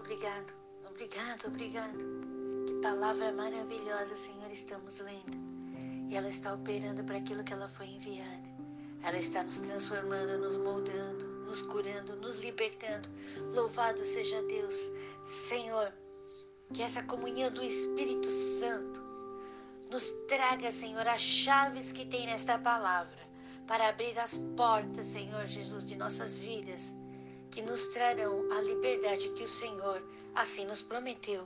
obrigado, obrigado, obrigado. Que palavra maravilhosa, Senhor, estamos lendo. E ela está operando para aquilo que ela foi enviada. Ela está nos transformando, nos moldando, nos curando, nos libertando. Louvado seja Deus, Senhor. Que essa comunhão do Espírito Santo nos traga, Senhor, as chaves que tem nesta palavra para abrir as portas, Senhor Jesus, de nossas vidas, que nos trarão a liberdade que o Senhor assim nos prometeu.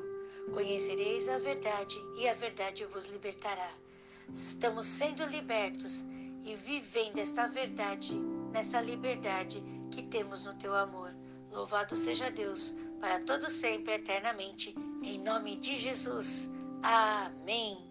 Conhecereis a verdade e a verdade vos libertará. Estamos sendo libertos e vivendo esta verdade, nesta liberdade que temos no teu amor. Louvado seja Deus, para todo sempre, eternamente, em nome de Jesus. Amém.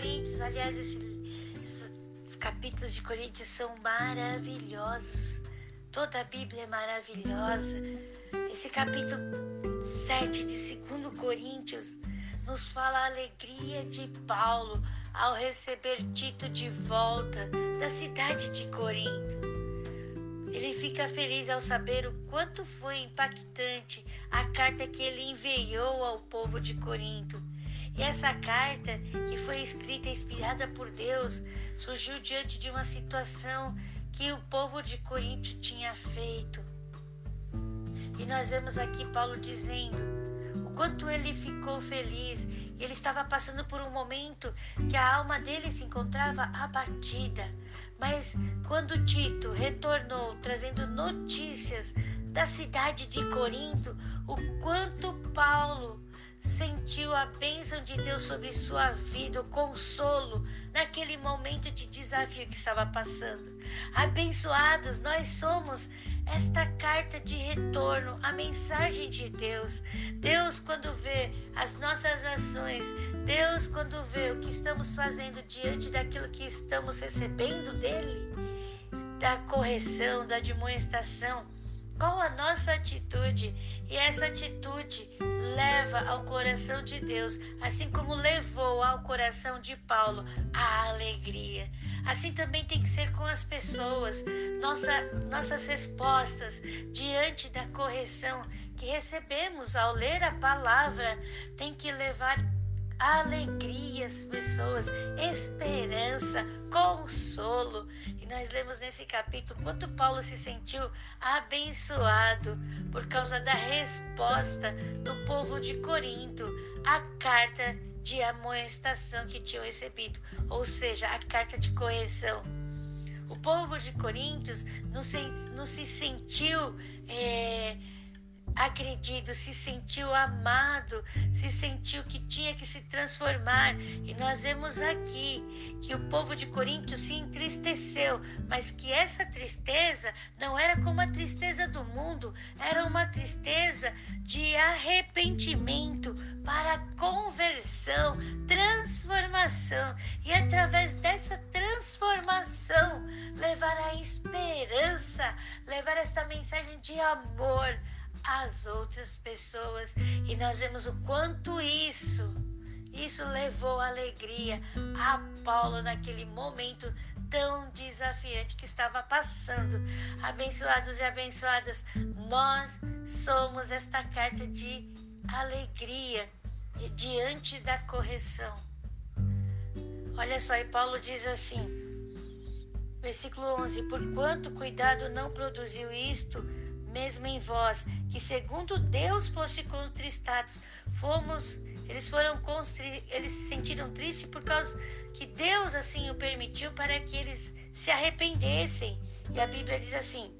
Coríntios. Aliás, esses, esses capítulos de Coríntios são maravilhosos. Toda a Bíblia é maravilhosa. Esse capítulo 7 de 2 Coríntios nos fala a alegria de Paulo ao receber Tito de volta da cidade de Corinto. Ele fica feliz ao saber o quanto foi impactante a carta que ele enviou ao povo de Corinto. E essa carta, que foi escrita inspirada por Deus, surgiu diante de uma situação que o povo de Corinto tinha feito. E nós vemos aqui Paulo dizendo o quanto ele ficou feliz. Ele estava passando por um momento que a alma dele se encontrava abatida. Mas quando Tito retornou trazendo notícias da cidade de Corinto, o quanto Paulo sentiu a bênção de Deus sobre sua vida, o consolo naquele momento de desafio que estava passando. Abençoados, nós somos esta carta de retorno, a mensagem de Deus. Deus, quando vê as nossas ações, Deus, quando vê o que estamos fazendo diante daquilo que estamos recebendo dele, da correção, da admoestação, qual a nossa atitude? E essa atitude leva ao coração de Deus, assim como levou ao coração de Paulo a alegria. Assim também tem que ser com as pessoas. Nossa, nossas respostas diante da correção que recebemos ao ler a palavra tem que levar alegria às pessoas, esperança, consolo. Nós lemos nesse capítulo quanto Paulo se sentiu abençoado por causa da resposta do povo de Corinto à carta de amoestação que tinham recebido, ou seja, a carta de correção. O povo de Coríntios não se, não se sentiu. É, agredido, se sentiu amado, se sentiu que tinha que se transformar. E nós vemos aqui que o povo de Corinto se entristeceu, mas que essa tristeza não era como a tristeza do mundo, era uma tristeza de arrependimento para conversão, transformação. E através dessa transformação, levar a esperança, levar esta mensagem de amor as outras pessoas. E nós vemos o quanto isso, isso levou alegria a Paulo naquele momento tão desafiante que estava passando. Abençoados e abençoadas, nós somos esta carta de alegria diante da correção. Olha só, e Paulo diz assim, versículo 11: Por quanto cuidado não produziu isto, mesmo em vós, que segundo Deus foste contristados, fomos, eles foram constri, eles se sentiram tristes por causa que Deus assim o permitiu para que eles se arrependessem. E a Bíblia diz assim: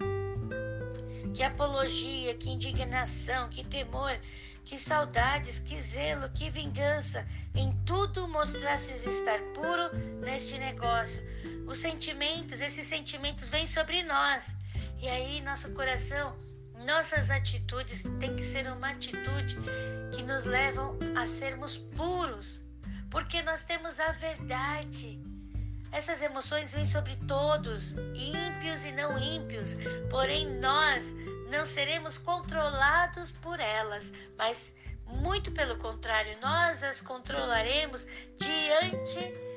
que apologia, que indignação, que temor, que saudades, que zelo, que vingança, em tudo mostrastes estar puro neste negócio. Os sentimentos, esses sentimentos vêm sobre nós. E aí, nosso coração, nossas atitudes têm que ser uma atitude que nos levam a sermos puros, porque nós temos a verdade. Essas emoções vêm sobre todos, ímpios e não ímpios, porém nós não seremos controlados por elas, mas muito pelo contrário, nós as controlaremos diante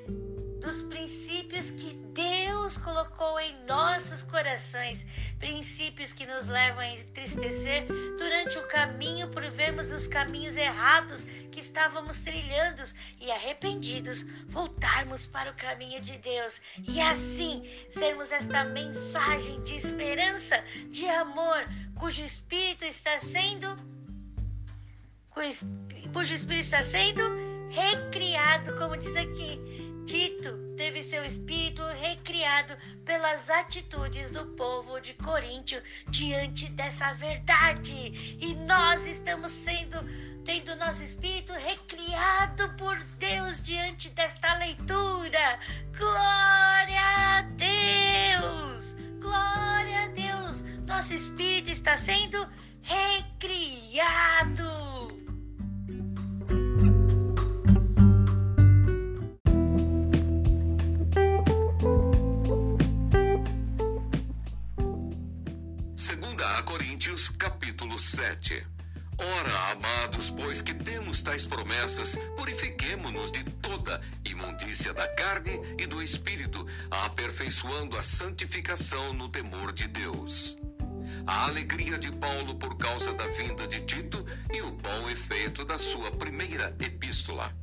dos princípios que Deus colocou em nossos corações, princípios que nos levam a entristecer durante o caminho por vermos os caminhos errados que estávamos trilhando e arrependidos voltarmos para o caminho de Deus e assim sermos esta mensagem de esperança, de amor, cujo espírito está sendo cujo espírito está sendo recriado, como diz aqui Tito teve seu espírito recriado pelas atitudes do povo de Coríntio diante dessa verdade. E nós estamos sendo tendo nosso espírito recriado por Deus diante desta leitura. Glória a Deus! Glória a Deus! Nosso espírito está sendo recriado. Coríntios capítulo 7. Ora, amados, pois que temos tais promessas, purifiquemo-nos de toda imundícia da carne e do espírito, aperfeiçoando a santificação no temor de Deus. A alegria de Paulo por causa da vinda de Tito e o bom efeito da sua primeira epístola.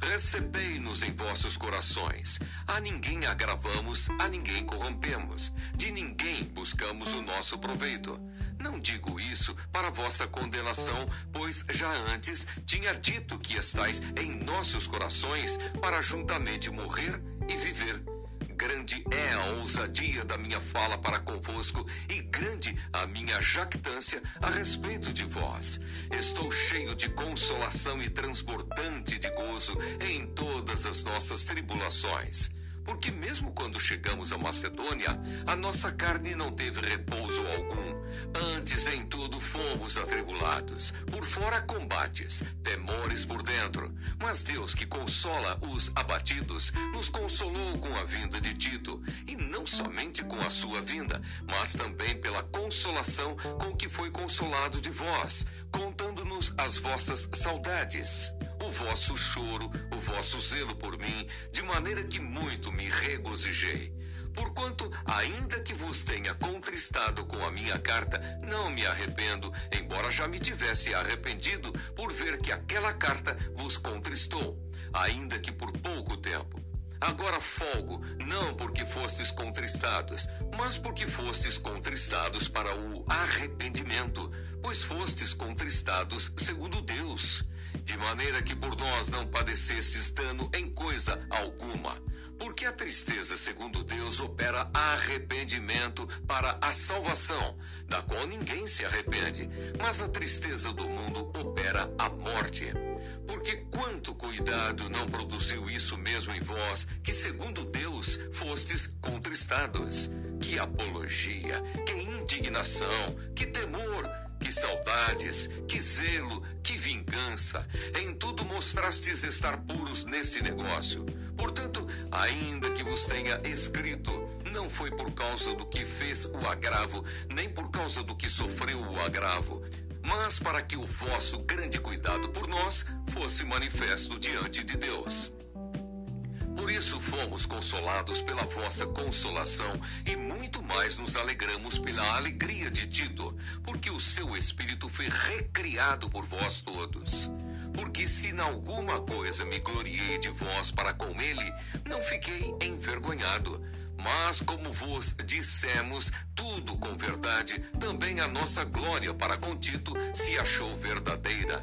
Recebei-nos em vossos corações. A ninguém agravamos, a ninguém corrompemos. De ninguém buscamos o nosso proveito. Não digo isso para vossa condenação, pois já antes tinha dito que estais em nossos corações para juntamente morrer e viver. Grande é a ousadia da minha fala para convosco e grande a minha jactância a respeito de vós. Estou cheio de consolação e transbordante de gozo em todas as nossas tribulações. Porque mesmo quando chegamos a Macedônia, a nossa carne não teve repouso algum. Antes em tudo fomos atribulados, por fora combates, temores por dentro. Mas Deus que consola os abatidos, nos consolou com a vinda de Tito, e não somente com a sua vinda, mas também pela consolação com que foi consolado de vós, contando-nos as vossas saudades o vosso choro, o vosso zelo por mim, de maneira que muito me regozijei. Porquanto, ainda que vos tenha contristado com a minha carta, não me arrependo, embora já me tivesse arrependido por ver que aquela carta vos contristou, ainda que por pouco tempo. Agora folgo, não porque fostes contristados, mas porque fostes contristados para o arrependimento, pois fostes contristados segundo Deus de maneira que por nós não padecesses dano em coisa alguma. Porque a tristeza, segundo Deus, opera arrependimento para a salvação, da qual ninguém se arrepende, mas a tristeza do mundo opera a morte. Porque quanto cuidado não produziu isso mesmo em vós, que segundo Deus fostes contristados? Que apologia, que indignação, que temor, que saudades, que zelo, que vingança. Em tudo mostrastes estar puros nesse negócio. Portanto, ainda que vos tenha escrito, não foi por causa do que fez o agravo, nem por causa do que sofreu o agravo, mas para que o vosso grande cuidado por nós fosse manifesto diante de Deus. Por isso fomos consolados pela vossa consolação e muito mais nos alegramos pela alegria de Tito, porque o seu espírito foi recriado por vós todos. Porque se em alguma coisa me gloriei de vós para com ele, não fiquei envergonhado. Mas como vos dissemos tudo com verdade, também a nossa glória para com Tito se achou verdadeira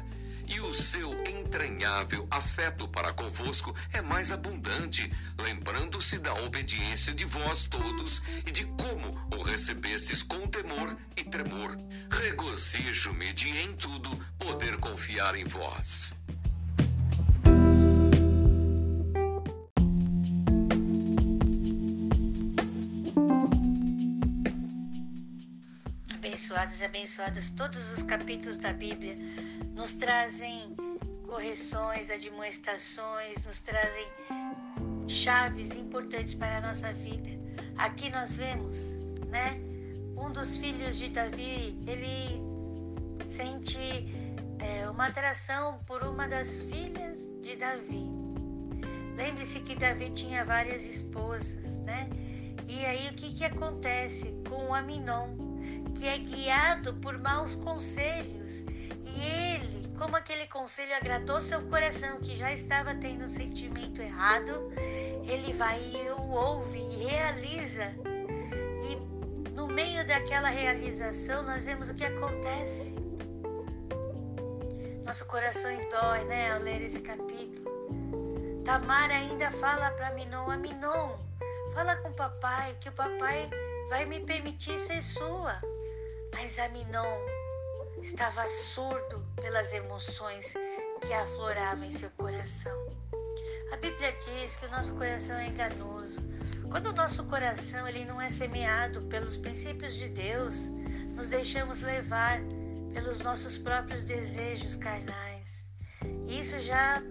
e o seu entranhável afeto para convosco é mais abundante, lembrando-se da obediência de vós todos e de como o recebestes com temor e tremor. Regozijo-me de em tudo poder confiar em vós. Abençoados e abençoadas todos os capítulos da Bíblia nos trazem correções, admoestações, nos trazem chaves importantes para a nossa vida. Aqui nós vemos, né, um dos filhos de Davi, ele sente é, uma atração por uma das filhas de Davi. Lembre-se que Davi tinha várias esposas, né? E aí o que, que acontece com o Aminon, que é guiado por maus conselhos? E ele, como aquele conselho agradou seu coração, que já estava tendo um sentimento errado, ele vai e o ouve e realiza. E no meio daquela realização, nós vemos o que acontece. Nosso coração dói, né, ao ler esse capítulo. Tamar ainda fala para Minon, Aminon, fala com o papai que o papai vai me permitir ser sua. Mas Aminon estava surdo pelas emoções que afloravam em seu coração. A Bíblia diz que o nosso coração é enganoso. Quando o nosso coração ele não é semeado pelos princípios de Deus, nos deixamos levar pelos nossos próprios desejos carnais. Isso já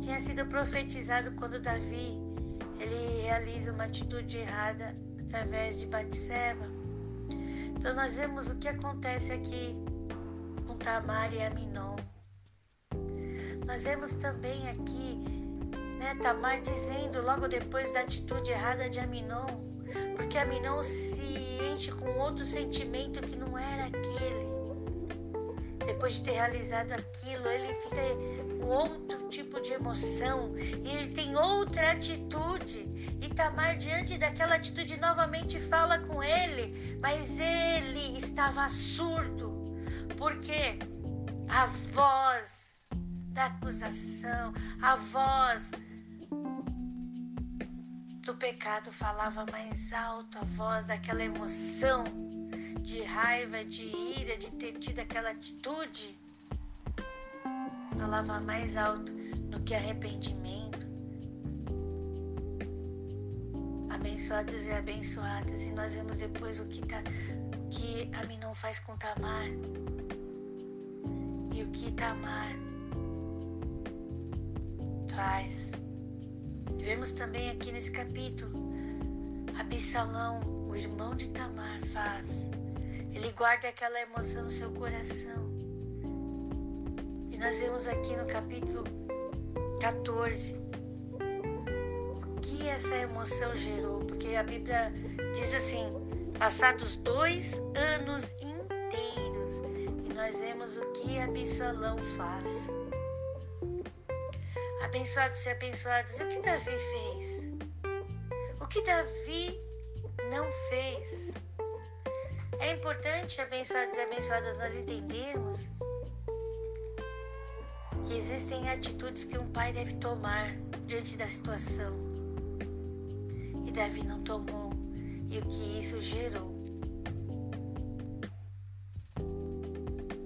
tinha sido profetizado quando Davi ele realiza uma atitude errada através de Batseba. Então nós vemos o que acontece aqui com Tamar e Aminon. Nós vemos também aqui né, Tamar dizendo logo depois da atitude errada de Aminon, porque Aminon se enche com outro sentimento que não era aquele. Depois de ter realizado aquilo, ele fica com outro tipo de emoção e ele tem outra atitude. E Tamar, diante daquela atitude, novamente fala com ele, mas ele estava surdo, porque a voz da acusação, a voz do pecado falava mais alto, a voz daquela emoção de raiva, de ira, de ter tido aquela atitude, falava mais alto do que arrependimento. Abençoados e abençoadas, e nós vemos depois o que, tá, o que Aminon faz com Tamar e o que Tamar faz. Vemos também aqui nesse capítulo Absalão, o irmão de Tamar, faz ele guarda aquela emoção no seu coração. E nós vemos aqui no capítulo 14 o que essa emoção gerou, porque a Bíblia diz assim: passados dois anos inteiros, e nós vemos o que Absalão faz. Abençoados e abençoados, o que Davi fez? O que Davi não fez? É importante, abençoados e abençoadas, nós entendermos que existem atitudes que um pai deve tomar diante da situação. E Davi não tomou, e o que isso gerou.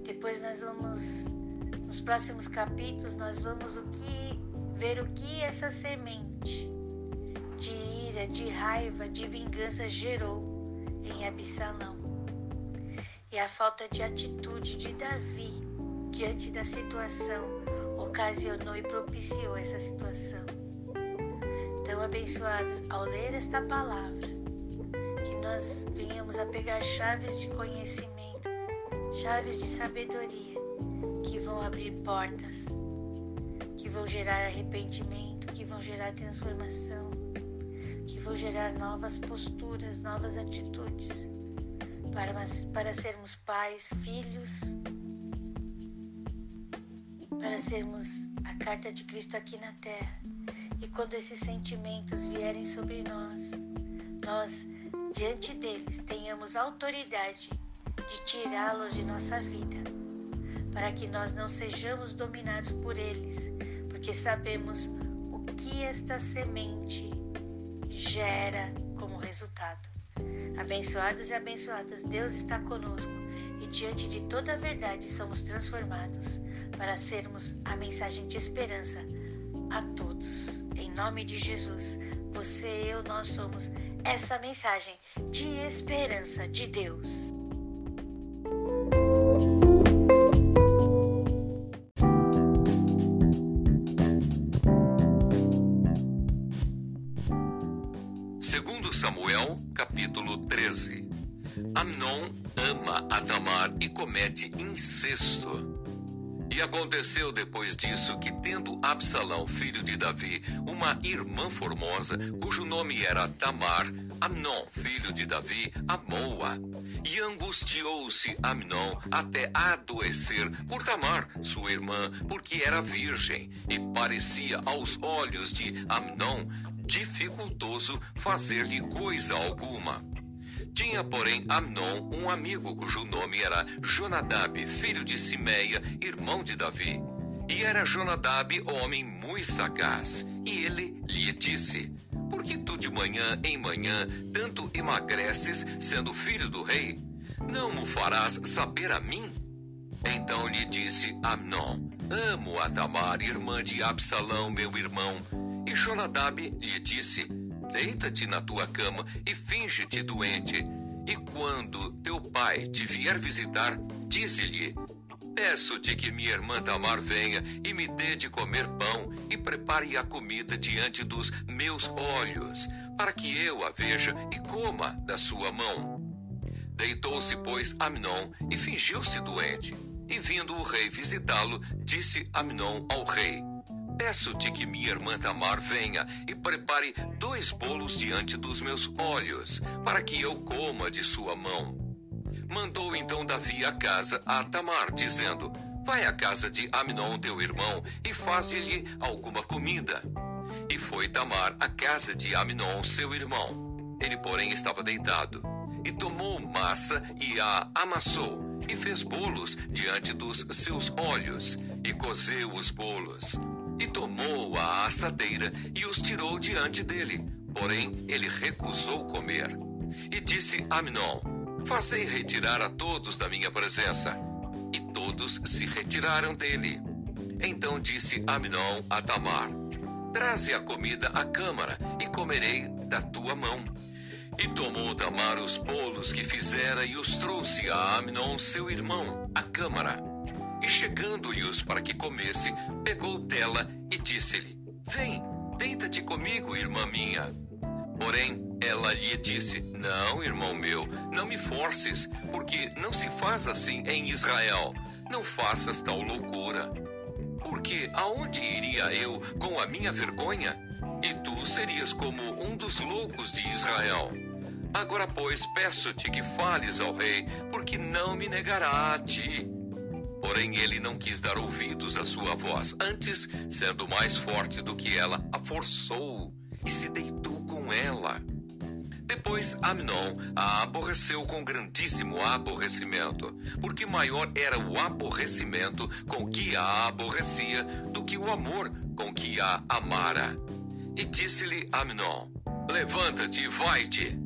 Depois nós vamos, nos próximos capítulos, nós vamos o que, ver o que essa semente de ira, de raiva, de vingança gerou em Absalão e a falta de atitude de Davi diante da situação ocasionou e propiciou essa situação. Então, abençoados, ao ler esta palavra, que nós venhamos a pegar chaves de conhecimento, chaves de sabedoria, que vão abrir portas, que vão gerar arrependimento, que vão gerar transformação, que vão gerar novas posturas, novas atitudes para, para sermos pais, filhos, para sermos a carta de Cristo aqui na terra. E quando esses sentimentos vierem sobre nós, nós, diante deles, tenhamos autoridade de tirá-los de nossa vida, para que nós não sejamos dominados por eles, porque sabemos o que esta semente gera como resultado. Abençoados e abençoadas, Deus está conosco diante de toda a verdade somos transformados para sermos a mensagem de esperança a todos. Em nome de Jesus, você e eu, nós somos essa mensagem de esperança de Deus. E comete incesto. E aconteceu depois disso que, tendo Absalão, filho de Davi, uma irmã formosa, cujo nome era Tamar, Amnon, filho de Davi, amou-a. E angustiou-se Amnon até adoecer por Tamar, sua irmã, porque era virgem, e parecia aos olhos de Amnon dificultoso fazer-lhe coisa alguma. Tinha, porém, Amnon um amigo cujo nome era Jonadab, filho de Simeia, irmão de Davi. E era Jonadab homem muito sagaz. E ele lhe disse: Por que tu de manhã em manhã tanto emagreces, sendo filho do rei? Não mo farás saber a mim? Então lhe disse Amnon: Amo a Tamar, irmã de Absalão, meu irmão. E Jonadab lhe disse: Deita-te na tua cama e finge-te doente. E quando teu pai te vier visitar, dize-lhe: Peço-te que minha irmã Tamar venha e me dê de comer pão e prepare a comida diante dos meus olhos, para que eu a veja e coma da sua mão. Deitou-se, pois, Amnon e fingiu-se doente. E vindo o rei visitá-lo, disse Amnon ao rei: Peço-te que minha irmã Tamar venha e prepare dois bolos diante dos meus olhos, para que eu coma de sua mão. Mandou então Davi a casa a Tamar, dizendo: Vai à casa de Amnon, teu irmão, e faze-lhe alguma comida. E foi Tamar à casa de Amnon, seu irmão. Ele, porém, estava deitado. E tomou massa e a amassou, e fez bolos diante dos seus olhos, e cozeu os bolos e tomou a assadeira e os tirou diante dele. Porém, ele recusou comer. E disse a Amnon: Fazei retirar a todos da minha presença. E todos se retiraram dele. Então disse Amnon a Tamar: Traze a comida à câmara e comerei da tua mão. E tomou Tamar os bolos que fizera e os trouxe a Amnon, seu irmão, à câmara. E chegando-lhes para que comesse, pegou dela e disse-lhe: Vem, deita-te comigo, irmã minha. Porém, ela lhe disse: Não, irmão meu, não me forces, porque não se faz assim em Israel. Não faças tal loucura. Porque aonde iria eu com a minha vergonha? E tu serias como um dos loucos de Israel. Agora, pois, peço-te que fales ao rei, porque não me negará a ti. Porém, ele não quis dar ouvidos à sua voz. Antes, sendo mais forte do que ela, a forçou e se deitou com ela. Depois, Amnon a aborreceu com grandíssimo aborrecimento, porque maior era o aborrecimento com que a aborrecia do que o amor com que a amara. E disse-lhe Amnon: Levanta-te e vai-te.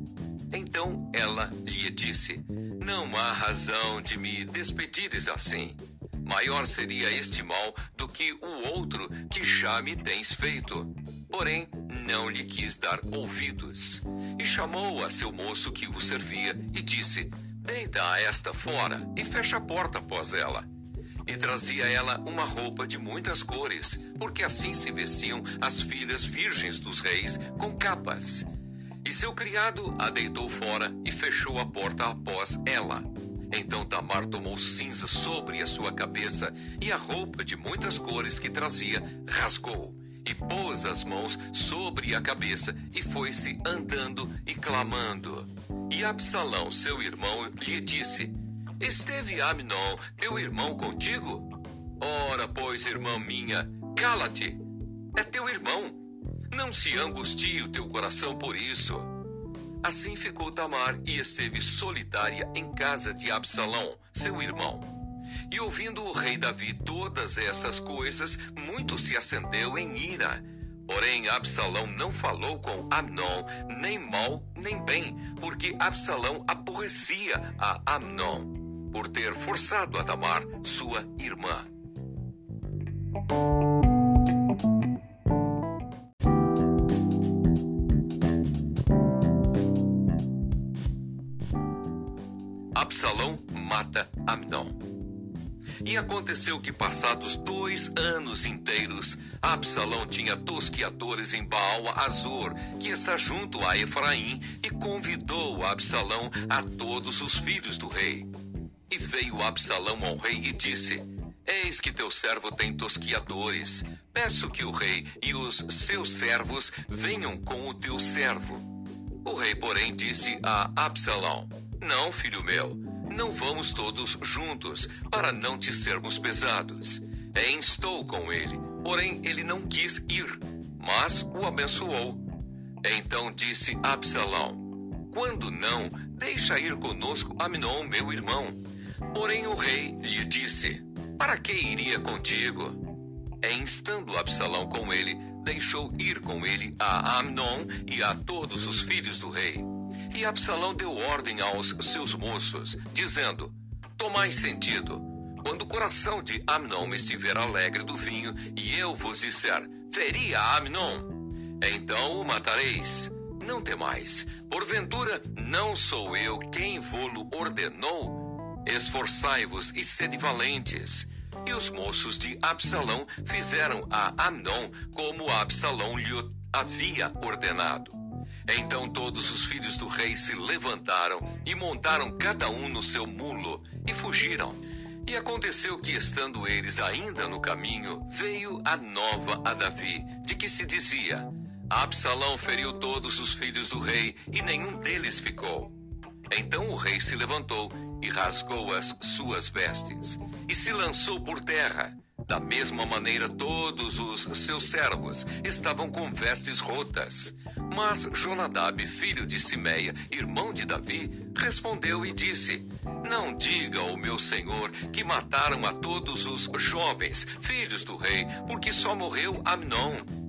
Então ela lhe disse: Não há razão de me despedires assim. Maior seria este mal do que o outro que já me tens feito. Porém, não lhe quis dar ouvidos. E chamou a seu moço que o servia e disse: Deita esta fora e fecha a porta após ela. E trazia ela uma roupa de muitas cores, porque assim se vestiam as filhas virgens dos reis com capas. E seu criado a deitou fora e fechou a porta após ela. Então Tamar tomou cinza sobre a sua cabeça e a roupa de muitas cores que trazia rasgou e pôs as mãos sobre a cabeça e foi-se andando e clamando. E Absalão, seu irmão, lhe disse: Esteve Amnon, teu irmão, contigo? Ora, pois, irmã minha, cala-te. É teu irmão não se angustie o teu coração por isso. Assim ficou Tamar e esteve solitária em casa de Absalão, seu irmão. E ouvindo o rei Davi todas essas coisas, muito se acendeu em ira. Porém, Absalão não falou com Amnon, nem mal nem bem, porque Absalão aborrecia a Amnon, por ter forçado a Tamar, sua irmã. Absalão mata Amnon. E aconteceu que, passados dois anos inteiros, Absalão tinha tosquiadores em Baal Azor, que está junto a Efraim, e convidou Absalão a todos os filhos do rei. E veio Absalão ao rei e disse: Eis que teu servo tem tosquiadores. Peço que o rei e os seus servos venham com o teu servo. O rei, porém, disse a Absalão: Não, filho meu, não vamos todos juntos, para não te sermos pesados. É, estou com ele, porém ele não quis ir, mas o abençoou. Então disse Absalão: Quando não, deixa ir conosco Aminon, meu irmão. Porém o rei lhe disse: Para que iria contigo? É instando Absalão com ele, deixou ir com ele a Amnon e a todos os filhos do rei. E Absalão deu ordem aos seus moços, dizendo: Tomai sentido. Quando o coração de Amnon estiver alegre do vinho, e eu vos disser: Feri a Amnon, então o matareis. Não temais, porventura não sou eu quem vô-lo ordenou? Esforçai-vos e sede valentes. E os moços de Absalão fizeram a Amnon como Absalão lhe havia ordenado. Então todos os filhos do rei se levantaram e montaram cada um no seu mulo e fugiram. E aconteceu que, estando eles ainda no caminho, veio a nova a Davi, de que se dizia: Absalão feriu todos os filhos do rei e nenhum deles ficou. Então o rei se levantou e rasgou as suas vestes, e se lançou por terra. Da mesma maneira, todos os seus servos estavam com vestes rotas. Mas Jonadab, filho de Simeia, irmão de Davi, respondeu e disse: Não diga ao meu senhor que mataram a todos os jovens, filhos do rei, porque só morreu Amnon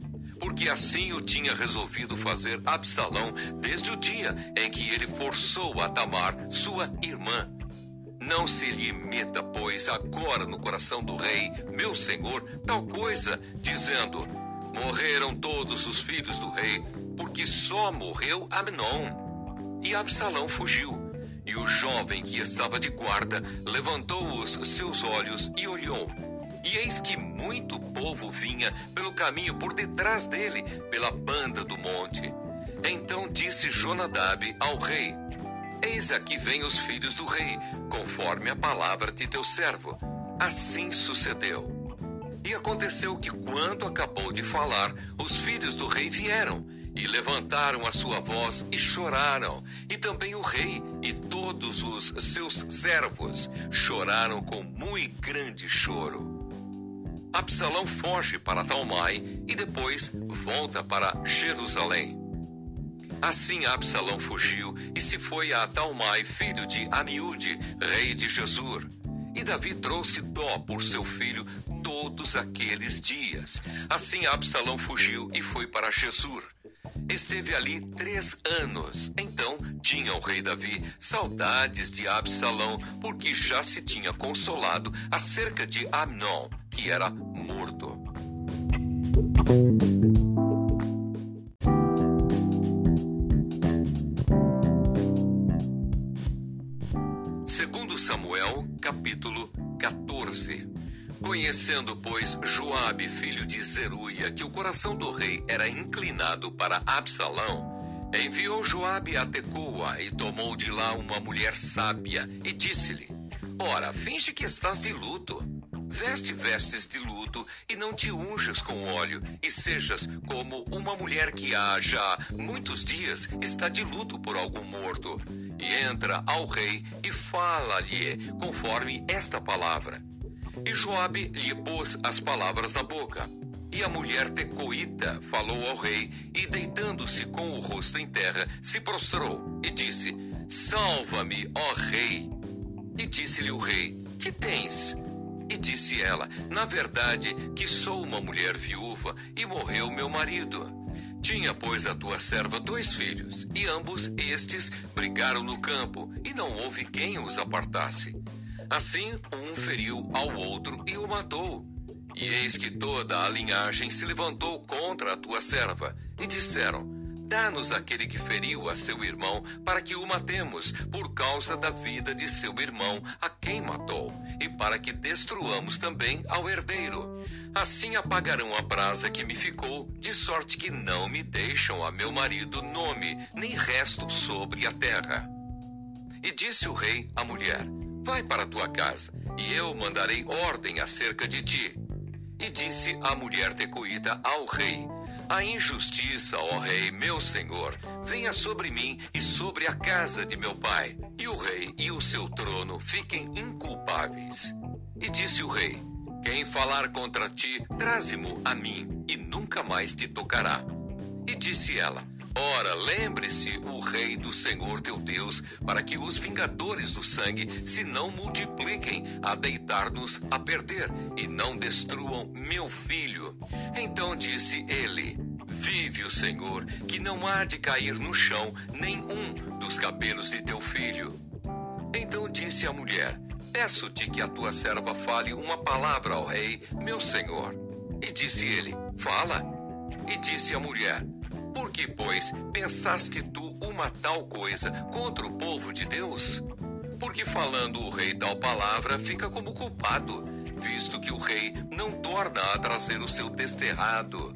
porque assim o tinha resolvido fazer Absalão desde o dia em que ele forçou a Tamar, sua irmã. Não se lhe meta, pois, agora no coração do rei, meu senhor, tal coisa, dizendo: Morreram todos os filhos do rei, porque só morreu Amnon. E Absalão fugiu. E o jovem que estava de guarda levantou os seus olhos e olhou e eis que muito povo vinha pelo caminho por detrás dele, pela banda do monte. Então disse Jonadab ao rei: Eis aqui vêm os filhos do rei, conforme a palavra de teu servo. Assim sucedeu. E aconteceu que, quando acabou de falar, os filhos do rei vieram e levantaram a sua voz e choraram. E também o rei e todos os seus servos choraram com muito grande choro. Absalão foge para Talmai e depois volta para Jerusalém. Assim Absalão fugiu e se foi a Talmai, filho de Amiúde, rei de Jesur. E Davi trouxe dó por seu filho todos aqueles dias. Assim Absalão fugiu e foi para Jesur. Esteve ali três anos. Então tinha o rei Davi saudades de Absalão, porque já se tinha consolado acerca de Amnon que era morto. Conhecendo, pois, Joabe, filho de Zeruia, que o coração do rei era inclinado para Absalão, enviou Joabe a Tecoa e tomou de lá uma mulher sábia e disse-lhe: Ora, finge que estás de luto Veste vestes de luto e não te unjas com óleo, e sejas como uma mulher que há já muitos dias está de luto por algum morto. E entra ao rei e fala-lhe conforme esta palavra. E Joabe lhe pôs as palavras na boca. E a mulher tecoíta falou ao rei, e deitando-se com o rosto em terra, se prostrou e disse: Salva-me, ó rei. E disse-lhe o rei: Que tens? E disse ela: Na verdade, que sou uma mulher viúva e morreu meu marido. Tinha, pois, a tua serva dois filhos, e ambos estes brigaram no campo, e não houve quem os apartasse. Assim, um feriu ao outro e o matou. E eis que toda a linhagem se levantou contra a tua serva, e disseram: Dá-nos aquele que feriu a seu irmão, para que o matemos, por causa da vida de seu irmão, a quem matou, e para que destruamos também ao herdeiro. Assim apagarão a brasa que me ficou, de sorte que não me deixam a meu marido nome, nem resto sobre a terra. E disse o rei à mulher: Vai para tua casa, e eu mandarei ordem acerca de ti. E disse a mulher tecoída ao rei: a injustiça, ó rei, meu senhor, venha sobre mim e sobre a casa de meu pai, e o rei e o seu trono fiquem inculpáveis. E disse o rei: Quem falar contra ti, traze-mo a mim, e nunca mais te tocará. E disse ela: Ora, lembre-se o rei do Senhor teu Deus, para que os vingadores do sangue se não multipliquem a deitar-nos a perder e não destruam meu filho. Então disse ele: Vive o Senhor, que não há de cair no chão nenhum dos cabelos de teu filho. Então disse a mulher: Peço-te que a tua serva fale uma palavra ao rei, meu senhor. E disse ele: Fala. E disse a mulher: Por que, pois, pensaste tu uma tal coisa contra o povo de Deus? Porque falando o rei tal palavra, fica como culpado, visto que o rei não torna a trazer o seu desterrado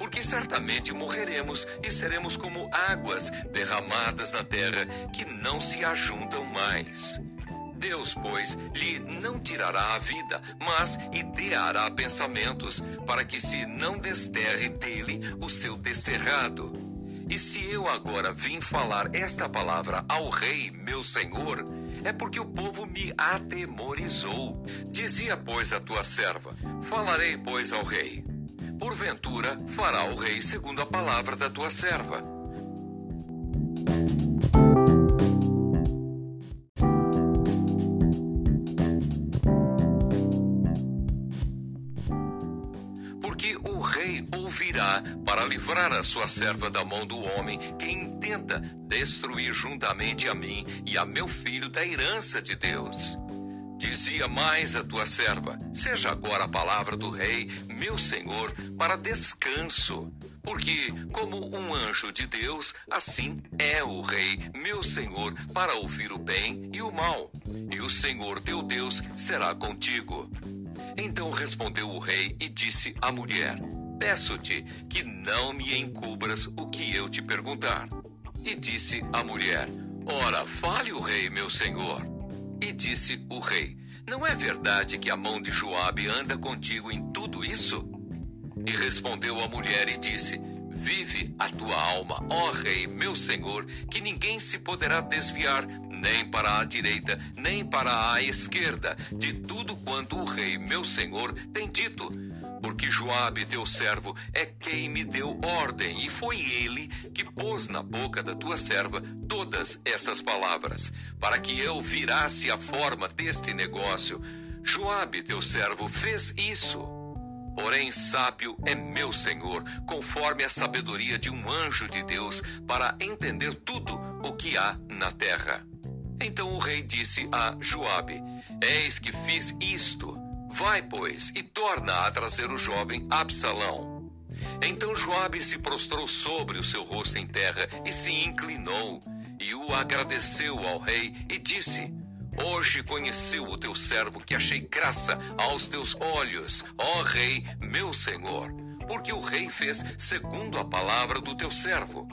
porque certamente morreremos e seremos como águas derramadas na terra que não se ajuntam mais. Deus, pois, lhe não tirará a vida, mas ideará pensamentos, para que se não desterre dele o seu desterrado. E se eu agora vim falar esta palavra ao rei, meu senhor, é porque o povo me atemorizou. Dizia, pois, a tua serva: Falarei, pois, ao rei. Porventura fará o rei segundo a palavra da tua serva. Para livrar a sua serva da mão do homem que intenta destruir juntamente a mim e a meu filho da herança de Deus. Dizia mais a tua serva: Seja agora a palavra do rei, meu senhor, para descanso. Porque, como um anjo de Deus, assim é o rei, meu senhor, para ouvir o bem e o mal. E o Senhor teu Deus será contigo. Então respondeu o rei e disse à mulher: Peço-te que não me encubras o que eu te perguntar. E disse a mulher: Ora, fale o rei, meu senhor. E disse o rei: Não é verdade que a mão de Joabe anda contigo em tudo isso? E respondeu a mulher e disse: Vive a tua alma, ó rei, meu senhor, que ninguém se poderá desviar nem para a direita, nem para a esquerda, de tudo quanto o rei, meu senhor, tem dito porque Joabe, teu servo, é quem me deu ordem, e foi ele que pôs na boca da tua serva todas essas palavras, para que eu virasse a forma deste negócio. Joabe, teu servo, fez isso. Porém, sábio é meu senhor, conforme a sabedoria de um anjo de Deus, para entender tudo o que há na terra. Então o rei disse a Joabe: Eis que fiz isto Vai, pois, e torna a trazer o jovem Absalão. Então Joabe se prostrou sobre o seu rosto em terra e se inclinou, e o agradeceu ao rei e disse: Hoje conheceu o teu servo que achei graça aos teus olhos, ó rei, meu senhor, porque o rei fez segundo a palavra do teu servo.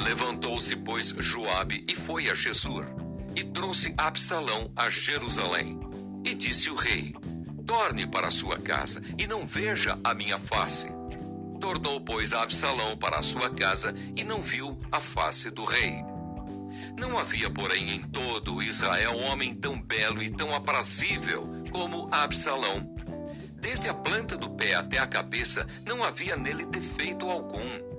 Levantou-se, pois, Joabe e foi a Jesus, e trouxe Absalão a Jerusalém. E disse o rei: Torne para sua casa e não veja a minha face. Tornou, pois, a Absalão para a sua casa e não viu a face do rei. Não havia, porém, em todo Israel homem tão belo e tão aprazível como Absalão. Desde a planta do pé até a cabeça, não havia nele defeito algum.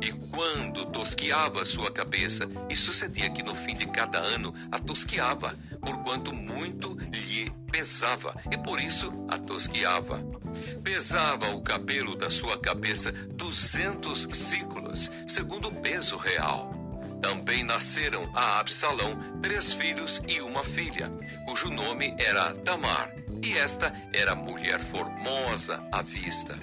E quando tosquiava sua cabeça, e sucedia que no fim de cada ano a tosquiava, porquanto muito lhe pesava, e por isso a tosquiava. Pesava o cabelo da sua cabeça duzentos ciclos, segundo o peso real. Também nasceram a Absalão três filhos e uma filha, cujo nome era Tamar, e esta era mulher formosa à vista.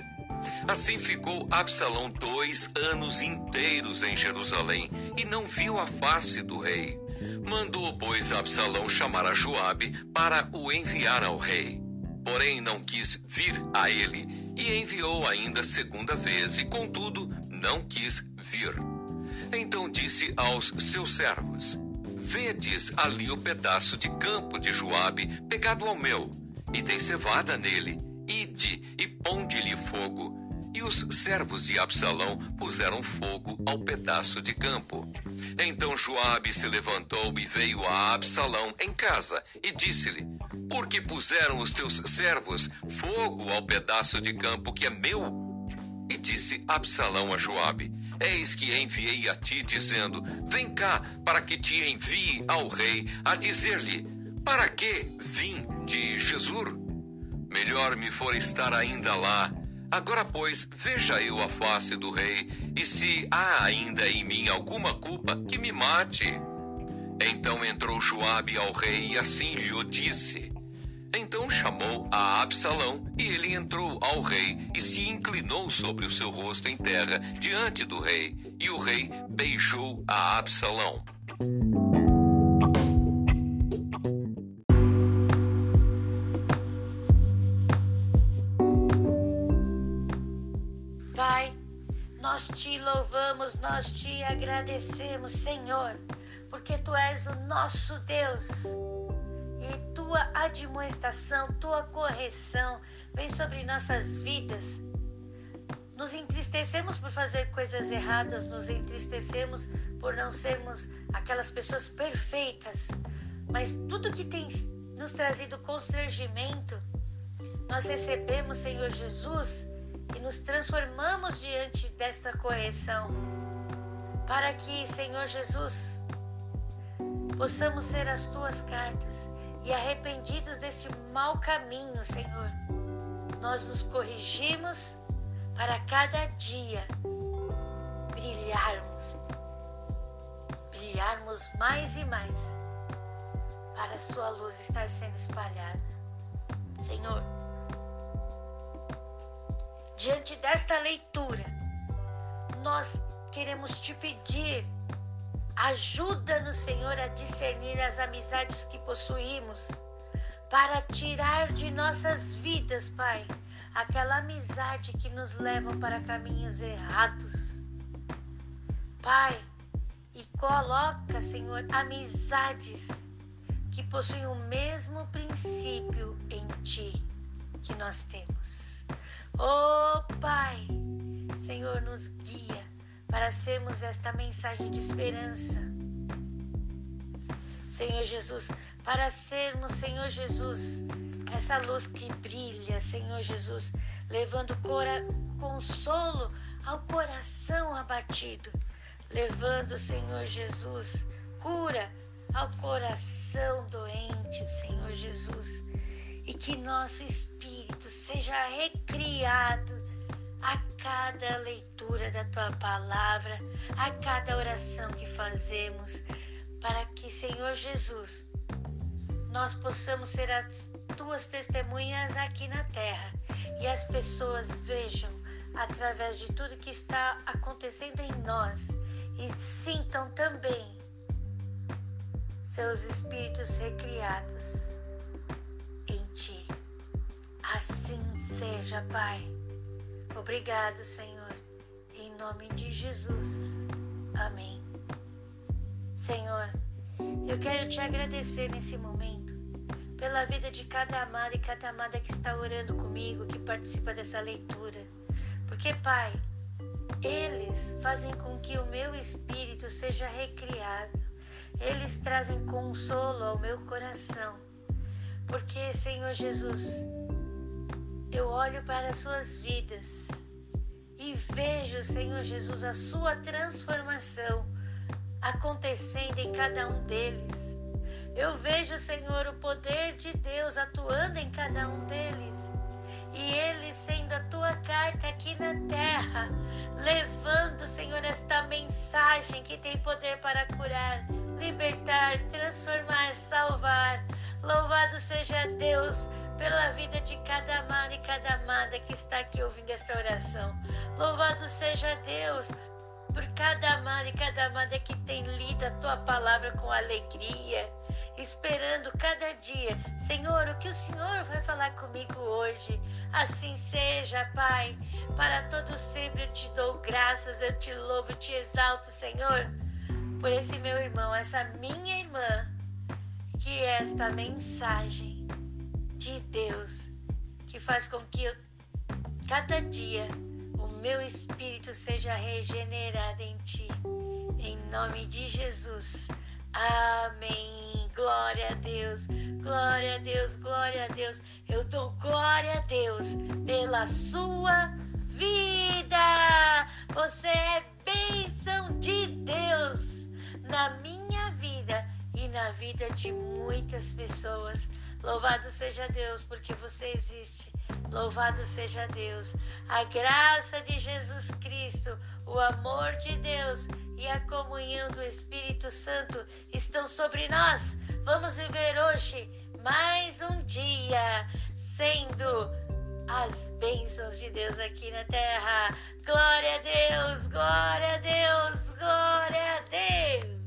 Assim ficou Absalão dois anos inteiros em Jerusalém e não viu a face do rei. Mandou, pois, Absalão chamar a Joabe para o enviar ao rei. Porém, não quis vir a ele e enviou ainda segunda vez, e contudo não quis vir. Então disse aos seus servos: Vedes ali o pedaço de campo de Joabe pegado ao meu, e tem cevada nele. Ide e ponde-lhe fogo. E os servos de Absalão puseram fogo ao pedaço de campo. Então Joabe se levantou e veio a Absalão em casa e disse-lhe: Por que puseram os teus servos fogo ao pedaço de campo que é meu? E disse Absalão a Joabe: Eis que enviei a ti, dizendo: Vem cá, para que te envie ao rei, a dizer-lhe: Para que vim de Jesus? Melhor me for estar ainda lá. Agora, pois, veja eu a face do rei, e se há ainda em mim alguma culpa, que me mate. Então entrou Joabe ao rei e assim lhe o disse. Então chamou a Absalão, e ele entrou ao rei e se inclinou sobre o seu rosto em terra diante do rei, e o rei beijou a Absalão. Nós te louvamos, nós te agradecemos, Senhor, porque tu és o nosso Deus e tua admoestação, tua correção vem sobre nossas vidas. Nos entristecemos por fazer coisas erradas, nos entristecemos por não sermos aquelas pessoas perfeitas, mas tudo que tem nos trazido constrangimento, nós recebemos, Senhor Jesus, e nos transformamos diante desta correção, para que, Senhor Jesus, possamos ser as tuas cartas e arrependidos desse mau caminho, Senhor, nós nos corrigimos para cada dia brilharmos, brilharmos mais e mais, para a Sua luz estar sendo espalhada. Senhor, diante desta leitura, nós queremos te pedir Ajuda-nos, Senhor, a discernir as amizades que possuímos, para tirar de nossas vidas, Pai, aquela amizade que nos leva para caminhos errados. Pai, e coloca, Senhor, amizades que possuem o mesmo princípio em Ti que nós temos. Oh, Pai, Senhor, nos guia para sermos esta mensagem de esperança. Senhor Jesus, para sermos, Senhor Jesus, essa luz que brilha, Senhor Jesus, levando consolo ao coração abatido, levando, Senhor Jesus, cura ao coração doente, Senhor Jesus, e que nosso espírito seja recriado a cada leitura da tua palavra, a cada oração que fazemos, para que, Senhor Jesus, nós possamos ser as tuas testemunhas aqui na terra e as pessoas vejam através de tudo que está acontecendo em nós e sintam também seus espíritos recriados em ti. Assim seja, Pai. Obrigado, Senhor, em nome de Jesus. Amém. Senhor, eu quero te agradecer nesse momento pela vida de cada amado e cada amada que está orando comigo, que participa dessa leitura. Porque, Pai, eles fazem com que o meu espírito seja recriado. Eles trazem consolo ao meu coração. Porque, Senhor Jesus, eu olho para as suas vidas e vejo, Senhor Jesus, a sua transformação acontecendo em cada um deles. Eu vejo, Senhor, o poder de Deus atuando em cada um deles. E eles sendo a tua carta aqui na terra, levando, Senhor, esta mensagem que tem poder para curar, libertar, transformar, salvar. Louvado seja Deus pela vida de cada amado e cada amada que está aqui ouvindo esta oração. Louvado seja Deus por cada amado e cada amada que tem lido a tua palavra com alegria, esperando cada dia. Senhor, o que o Senhor vai falar comigo hoje? Assim seja, Pai. Para todo sempre eu te dou graças, eu te louvo, eu te exalto, Senhor, por esse meu irmão, essa minha irmã, que esta mensagem de Deus que faz com que eu, cada dia o meu espírito seja regenerado em ti. Em nome de Jesus. Amém. Glória a Deus. Glória a Deus. Glória a Deus. Eu dou glória a Deus pela sua vida. Você é bênção de Deus na minha vida e na vida de muitas pessoas. Louvado seja Deus porque você existe. Louvado seja Deus. A graça de Jesus Cristo, o amor de Deus e a comunhão do Espírito Santo estão sobre nós. Vamos viver hoje mais um dia sendo as bênçãos de Deus aqui na terra. Glória a Deus, glória a Deus, glória a Deus.